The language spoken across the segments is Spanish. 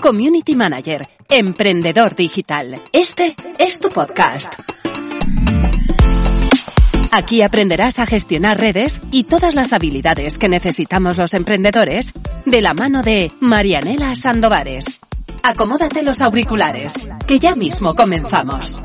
Community Manager, emprendedor digital. Este es tu podcast. Aquí aprenderás a gestionar redes y todas las habilidades que necesitamos los emprendedores de la mano de Marianela Sandovares. Acomódate los auriculares, que ya mismo comenzamos.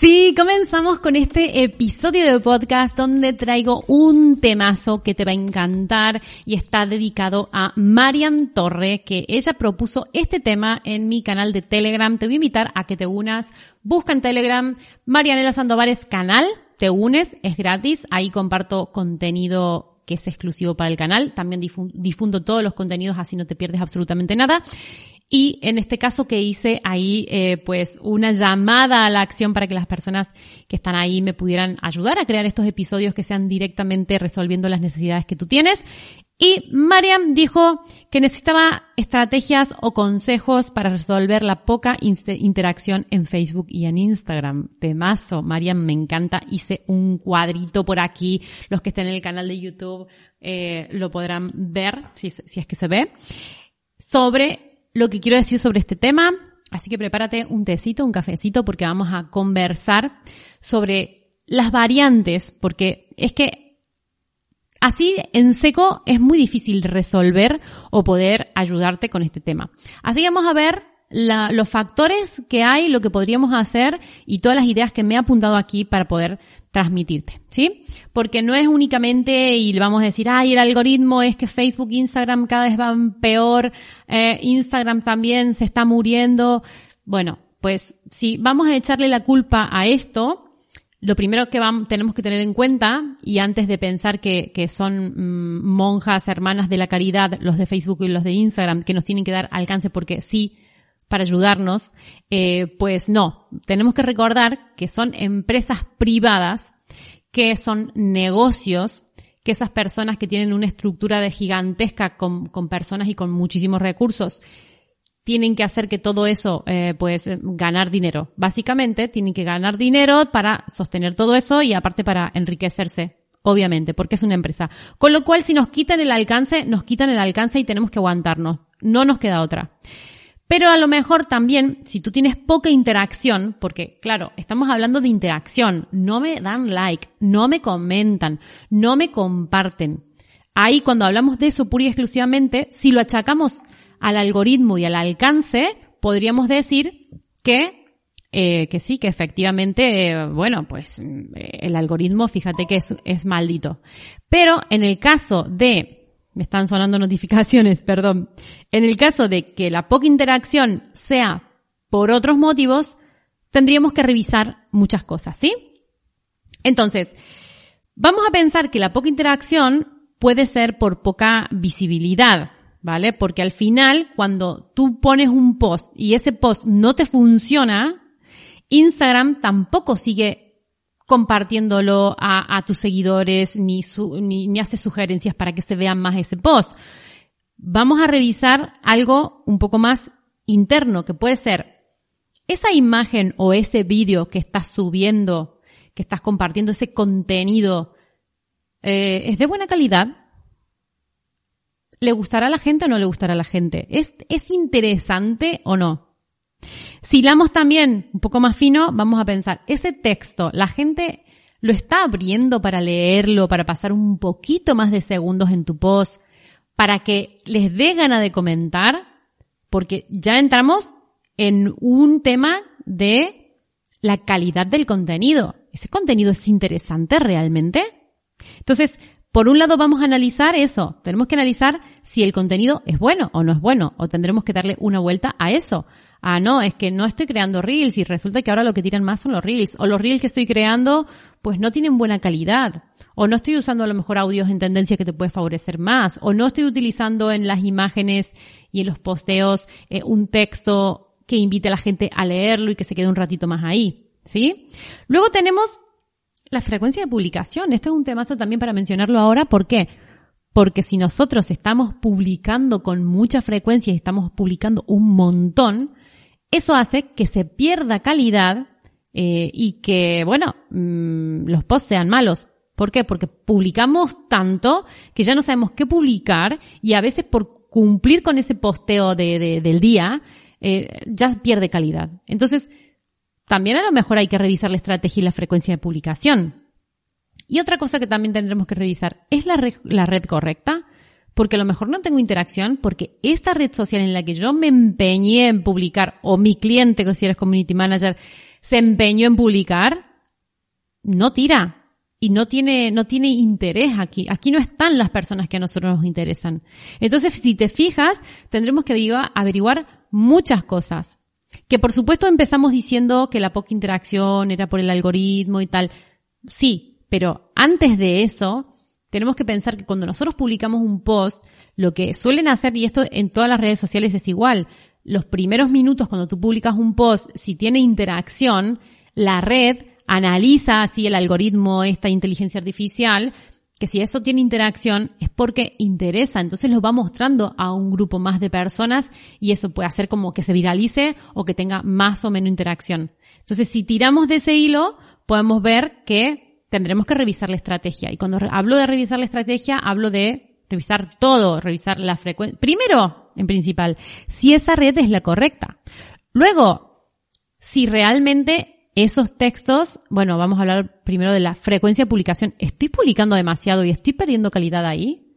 Sí, comenzamos con este episodio de podcast donde traigo un temazo que te va a encantar y está dedicado a Marian Torre, que ella propuso este tema en mi canal de Telegram. Te voy a invitar a que te unas. Busca en Telegram Marianela Sandovares canal, te unes, es gratis. Ahí comparto contenido que es exclusivo para el canal. También difundo todos los contenidos así no te pierdes absolutamente nada. Y en este caso que hice ahí, eh, pues una llamada a la acción para que las personas que están ahí me pudieran ayudar a crear estos episodios que sean directamente resolviendo las necesidades que tú tienes. Y Mariam dijo que necesitaba estrategias o consejos para resolver la poca interacción en Facebook y en Instagram. Temazo. Mariam me encanta. Hice un cuadrito por aquí. Los que estén en el canal de YouTube eh, lo podrán ver, si, si es que se ve, sobre lo que quiero decir sobre este tema. Así que prepárate un tecito, un cafecito, porque vamos a conversar sobre las variantes, porque es que así en seco es muy difícil resolver o poder ayudarte con este tema. Así que vamos a ver la, los factores que hay, lo que podríamos hacer y todas las ideas que me he apuntado aquí para poder transmitirte, ¿sí? Porque no es únicamente, y le vamos a decir, ay, el algoritmo es que Facebook, Instagram cada vez van peor, eh, Instagram también se está muriendo. Bueno, pues si vamos a echarle la culpa a esto, lo primero que vamos, tenemos que tener en cuenta, y antes de pensar que, que son mm, monjas, hermanas de la caridad, los de Facebook y los de Instagram, que nos tienen que dar alcance porque sí, para ayudarnos, eh, pues no, tenemos que recordar que son empresas privadas, que son negocios, que esas personas que tienen una estructura de gigantesca con, con personas y con muchísimos recursos, tienen que hacer que todo eso, eh, pues, ganar dinero. Básicamente, tienen que ganar dinero para sostener todo eso y aparte para enriquecerse obviamente, porque es una empresa. Con lo cual, si nos quitan el alcance, nos quitan el alcance y tenemos que aguantarnos. No nos queda otra. Pero a lo mejor también, si tú tienes poca interacción, porque claro, estamos hablando de interacción, no me dan like, no me comentan, no me comparten. Ahí cuando hablamos de eso pura y exclusivamente, si lo achacamos al algoritmo y al alcance, podríamos decir que, eh, que sí, que efectivamente, bueno, pues eh, el algoritmo, fíjate que es, es maldito. Pero en el caso de me están sonando notificaciones, perdón. En el caso de que la poca interacción sea por otros motivos, tendríamos que revisar muchas cosas, ¿sí? Entonces, vamos a pensar que la poca interacción puede ser por poca visibilidad, ¿vale? Porque al final, cuando tú pones un post y ese post no te funciona, Instagram tampoco sigue compartiéndolo a, tus seguidores ni, ni, ni haces sugerencias para que se vean más ese post. Vamos a revisar algo un poco más interno, que puede ser esa imagen o ese vídeo que estás subiendo, que estás compartiendo, ese contenido, eh, ¿es de buena calidad? ¿Le gustará a la gente o no le gustará a la gente? ¿Es, es interesante o no? Si hilamos también un poco más fino, vamos a pensar, ese texto, la gente lo está abriendo para leerlo, para pasar un poquito más de segundos en tu post, para que les dé gana de comentar, porque ya entramos en un tema de la calidad del contenido. ¿Ese contenido es interesante realmente? Entonces, por un lado vamos a analizar eso. Tenemos que analizar si el contenido es bueno o no es bueno. O tendremos que darle una vuelta a eso. Ah, no, es que no estoy creando reels y resulta que ahora lo que tiran más son los reels. O los reels que estoy creando, pues no tienen buena calidad. O no estoy usando a lo mejor audios en tendencia que te puede favorecer más. O no estoy utilizando en las imágenes y en los posteos eh, un texto que invite a la gente a leerlo y que se quede un ratito más ahí. ¿Sí? Luego tenemos la frecuencia de publicación. Este es un temazo también para mencionarlo ahora. ¿Por qué? Porque si nosotros estamos publicando con mucha frecuencia y estamos publicando un montón, eso hace que se pierda calidad eh, y que, bueno, mmm, los posts sean malos. ¿Por qué? Porque publicamos tanto que ya no sabemos qué publicar y a veces por cumplir con ese posteo de, del día, eh, ya pierde calidad. Entonces, también a lo mejor hay que revisar la estrategia y la frecuencia de publicación. Y otra cosa que también tendremos que revisar, ¿es la red, correcta? Porque a lo mejor no tengo interacción, porque esta red social en la que yo me empeñé en publicar, o mi cliente, que si eres community manager, se empeñó en publicar, no tira. Y no tiene, no tiene interés aquí. Aquí no están las personas que a nosotros nos interesan. Entonces, si te fijas, tendremos que averiguar muchas cosas. Que por supuesto empezamos diciendo que la poca interacción era por el algoritmo y tal. Sí, pero antes de eso, tenemos que pensar que cuando nosotros publicamos un post, lo que suelen hacer, y esto en todas las redes sociales es igual, los primeros minutos cuando tú publicas un post, si tiene interacción, la red analiza así el algoritmo, esta inteligencia artificial, que si eso tiene interacción es porque interesa, entonces lo va mostrando a un grupo más de personas y eso puede hacer como que se viralice o que tenga más o menos interacción. Entonces, si tiramos de ese hilo, podemos ver que tendremos que revisar la estrategia. Y cuando hablo de revisar la estrategia, hablo de revisar todo, revisar la frecuencia. Primero, en principal, si esa red es la correcta. Luego, si realmente esos textos, bueno, vamos a hablar primero de la frecuencia de publicación. ¿Estoy publicando demasiado y estoy perdiendo calidad ahí?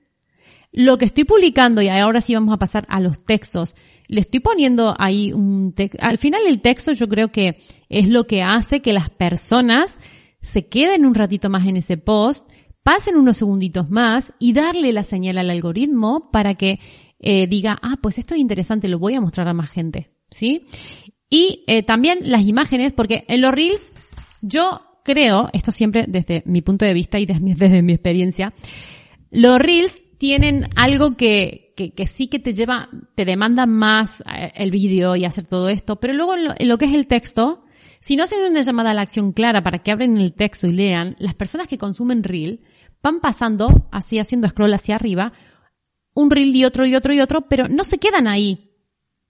Lo que estoy publicando, y ahora sí vamos a pasar a los textos, le estoy poniendo ahí un texto. Al final el texto yo creo que es lo que hace que las personas se queden un ratito más en ese post, pasen unos segunditos más y darle la señal al algoritmo para que eh, diga, ah, pues esto es interesante, lo voy a mostrar a más gente. ¿Sí? Y eh, también las imágenes, porque en los reels yo creo, esto siempre desde mi punto de vista y desde, desde mi experiencia, los reels tienen algo que, que, que, sí que te lleva, te demanda más eh, el vídeo y hacer todo esto, pero luego en lo, en lo, que es el texto, si no hacen una llamada a la acción clara para que abren el texto y lean, las personas que consumen reel van pasando, así haciendo scroll hacia arriba, un reel y otro y otro y otro, pero no se quedan ahí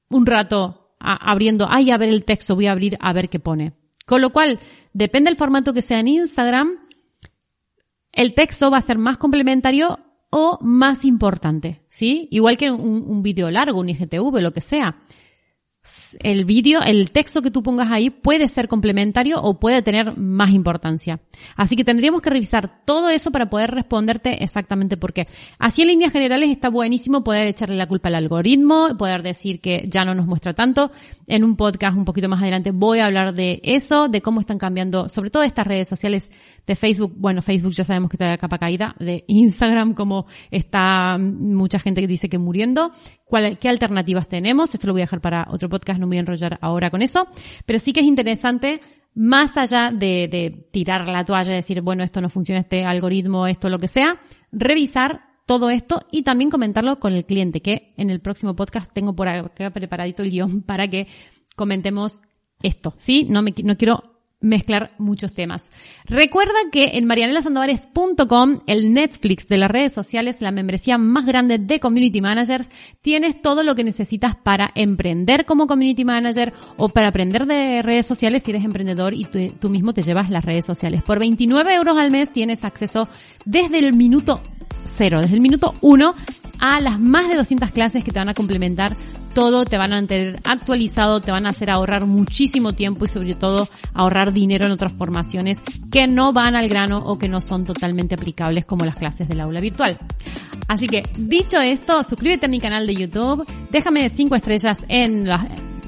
un rato abriendo, ay, a ver el texto, voy a abrir a ver qué pone. Con lo cual, depende del formato que sea en Instagram, el texto va a ser más complementario o más importante, ¿sí? Igual que un, un vídeo largo, un IGTV, lo que sea el vídeo, el texto que tú pongas ahí puede ser complementario o puede tener más importancia. Así que tendríamos que revisar todo eso para poder responderte exactamente por qué. Así en líneas generales está buenísimo poder echarle la culpa al algoritmo, poder decir que ya no nos muestra tanto. En un podcast un poquito más adelante voy a hablar de eso, de cómo están cambiando, sobre todo estas redes sociales de Facebook. Bueno, Facebook ya sabemos que está de capa caída, de Instagram como está mucha gente que dice que muriendo. ¿Cuál, ¿Qué alternativas tenemos? Esto lo voy a dejar para otro podcast, no me voy a enrollar ahora con eso, pero sí que es interesante más allá de, tirar la toalla y decir, bueno, esto no funciona, este algoritmo, esto, lo que sea, revisar todo esto y también comentarlo con el cliente, que en el próximo podcast tengo por acá preparadito el guion para que comentemos esto, ¿sí? No me, no quiero mezclar muchos temas. Recuerda que en marianelasandovares.com, el Netflix de las redes sociales, la membresía más grande de Community Managers, tienes todo lo que necesitas para emprender como Community Manager o para aprender de redes sociales si eres emprendedor y tú, tú mismo te llevas las redes sociales. Por 29 euros al mes tienes acceso desde el minuto cero, desde el minuto uno a las más de 200 clases que te van a complementar todo, te van a tener actualizado, te van a hacer ahorrar muchísimo tiempo y sobre todo ahorrar dinero en otras formaciones que no van al grano o que no son totalmente aplicables como las clases del aula virtual. Así que, dicho esto, suscríbete a mi canal de YouTube, déjame 5 estrellas en la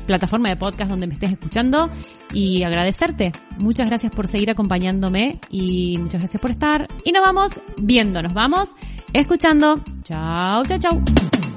plataforma de podcast donde me estés escuchando y agradecerte Muchas gracias por seguir acompañándome y muchas gracias por estar. Y nos vamos viendo, nos vamos escuchando. Chao, chao, chao.